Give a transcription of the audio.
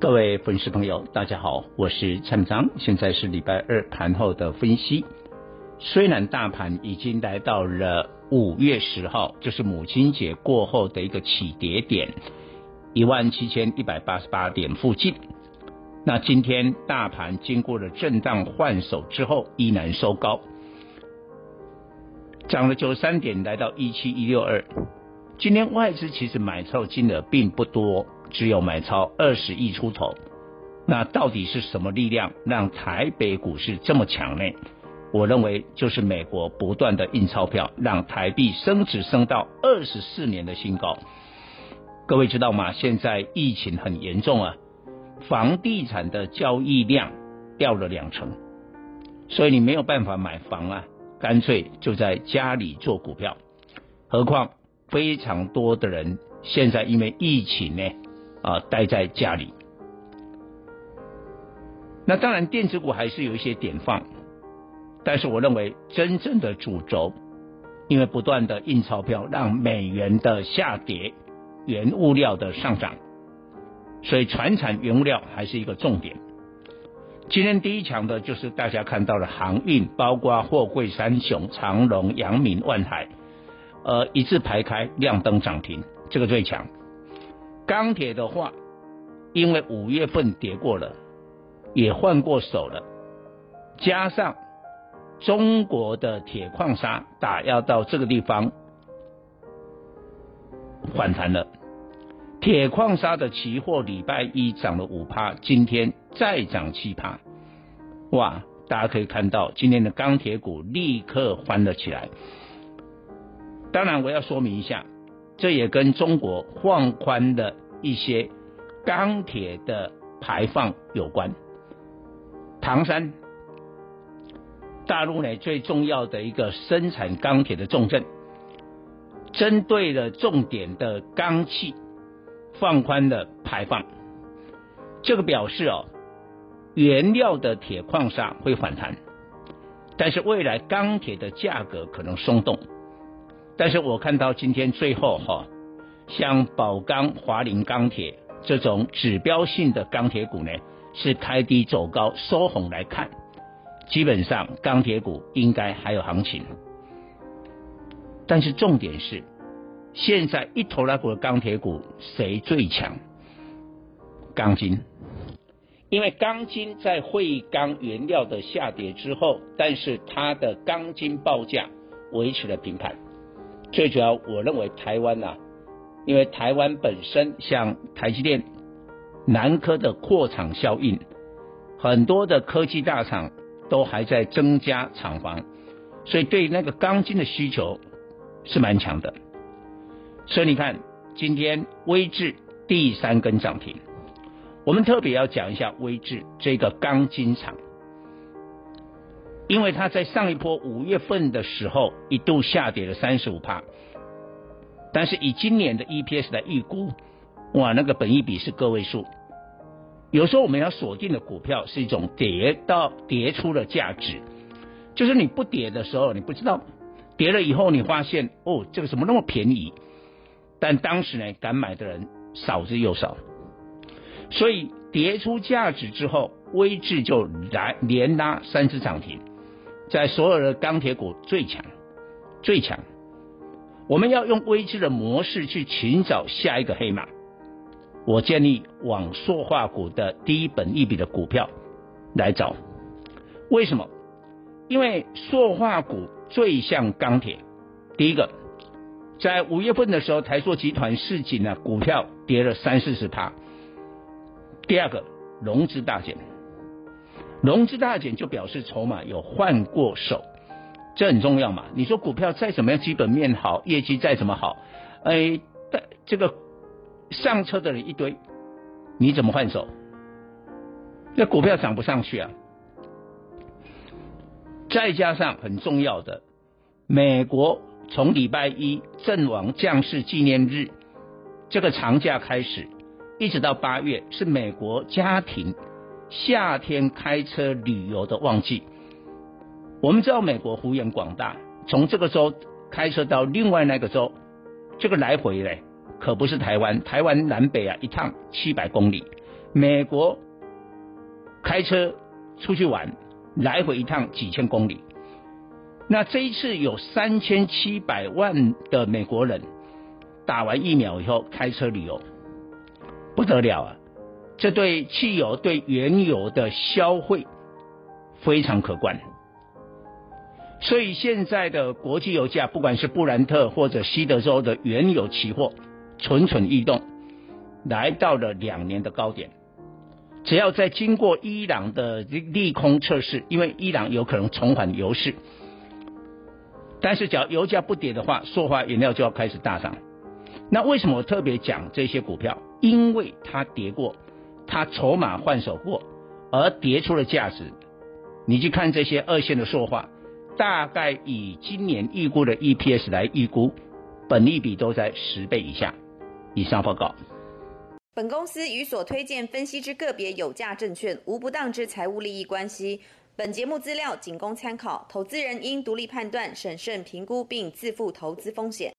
各位粉丝朋友，大家好，我是蔡明彰，现在是礼拜二盘后的分析。虽然大盘已经来到了五月十号，就是母亲节过后的一个起跌点，一万七千一百八十八点附近。那今天大盘经过了震荡换手之后，依然收高，涨了九十三点，来到一七一六二。今天外资其实买超金额并不多。只有买超二十亿出头，那到底是什么力量让台北股市这么强呢？我认为就是美国不断的印钞票，让台币升值升到二十四年的新高。各位知道吗？现在疫情很严重啊，房地产的交易量掉了两成，所以你没有办法买房啊，干脆就在家里做股票。何况非常多的人现在因为疫情呢。啊，待在家里。那当然，电子股还是有一些点放，但是我认为真正的主轴，因为不断的印钞票让美元的下跌，原物料的上涨，所以传产原物料还是一个重点。今天第一强的就是大家看到的航运，包括货柜三雄长荣、阳明、万海，呃，一字排开，亮灯涨停，这个最强。钢铁的话，因为五月份跌过了，也换过手了，加上中国的铁矿砂打压到这个地方反弹了，铁矿砂的期货礼拜一涨了五趴，今天再涨七趴，哇！大家可以看到今天的钢铁股立刻翻了起来。当然，我要说明一下。这也跟中国放宽的一些钢铁的排放有关。唐山，大陆呢最重要的一个生产钢铁的重镇，针对了重点的钢气放宽了排放，这个表示哦，原料的铁矿砂会反弹，但是未来钢铁的价格可能松动。但是我看到今天最后哈，像宝钢、华菱钢铁这种指标性的钢铁股呢，是开低走高收红来看，基本上钢铁股应该还有行情。但是重点是，现在一头拉股的钢铁股谁最强？钢筋，因为钢筋在汇钢原料的下跌之后，但是它的钢筋报价维持了平盘。最主要，我认为台湾呐、因为台湾本身像台积电、南科的扩厂效应，很多的科技大厂都还在增加厂房，所以对那个钢筋的需求是蛮强的。所以你看，今天威智第三根涨停，我们特别要讲一下威智这个钢筋厂。因为它在上一波五月份的时候一度下跌了三十五趴，但是以今年的 EPS 来预估，哇，那个本益比是个位数。有时候我们要锁定的股票是一种跌到跌出了价值，就是你不跌的时候你不知道，跌了以后你发现哦，这个怎么那么便宜？但当时呢，敢买的人少之又少，所以跌出价值之后，威智就来连拉三次涨停。在所有的钢铁股最强，最强。我们要用危机的模式去寻找下一个黑马。我建议往塑化股的低本益比的股票来找。为什么？因为塑化股最像钢铁。第一个，在五月份的时候，台塑集团市井呢股票跌了三四十趴。第二个，融资大减。融资大减就表示筹码有换过手，这很重要嘛。你说股票再怎么样基本面好，业绩再怎么好，哎，这个上车的人一堆，你怎么换手？那股票涨不上去啊。再加上很重要的，美国从礼拜一阵亡将士纪念日这个长假开始，一直到八月是美国家庭夏天开车旅游的旺季。我们知道美国幅员广大，从这个州开车到另外那个州，这个来回嘞，可不是台湾，台湾南北啊一趟七百公里，美国开车出去玩。来回一趟几千公里，那这一次有三千七百万的美国人打完疫苗以后开车旅游，不得了啊！这对汽油、对原油的消费非常可观。所以现在的国际油价，不管是布兰特或者西德州的原油期货，蠢蠢欲动，来到了两年的高点。只要在经过伊朗的利空测试，因为伊朗有可能重返油市，但是只要油价不跌的话，塑化原料就要开始大涨。那为什么我特别讲这些股票？因为它跌过，它筹码换手过，而跌出了价值。你去看这些二线的塑化，大概以今年预估的 EPS 来预估，本利比都在十倍以下。以上报告。本公司与所推荐分析之个别有价证券无不当之财务利益关系。本节目资料仅供参考，投资人应独立判断、审慎评估并自负投资风险。